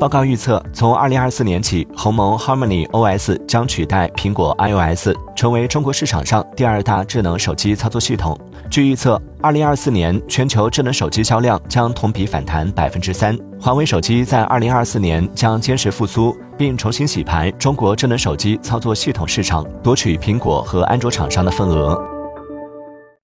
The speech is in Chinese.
报告预测从二零二四年起鸿蒙 harmony os 将取代苹果 ios 成为中国市场上第二大智能手机操作系统。据预测二零二四年全球智能手机销量将同比反弹百分之三。华为手机在二零二四年将坚持复苏并重新洗牌中国智能手机操作系统市场夺取苹果和安卓厂商的份额。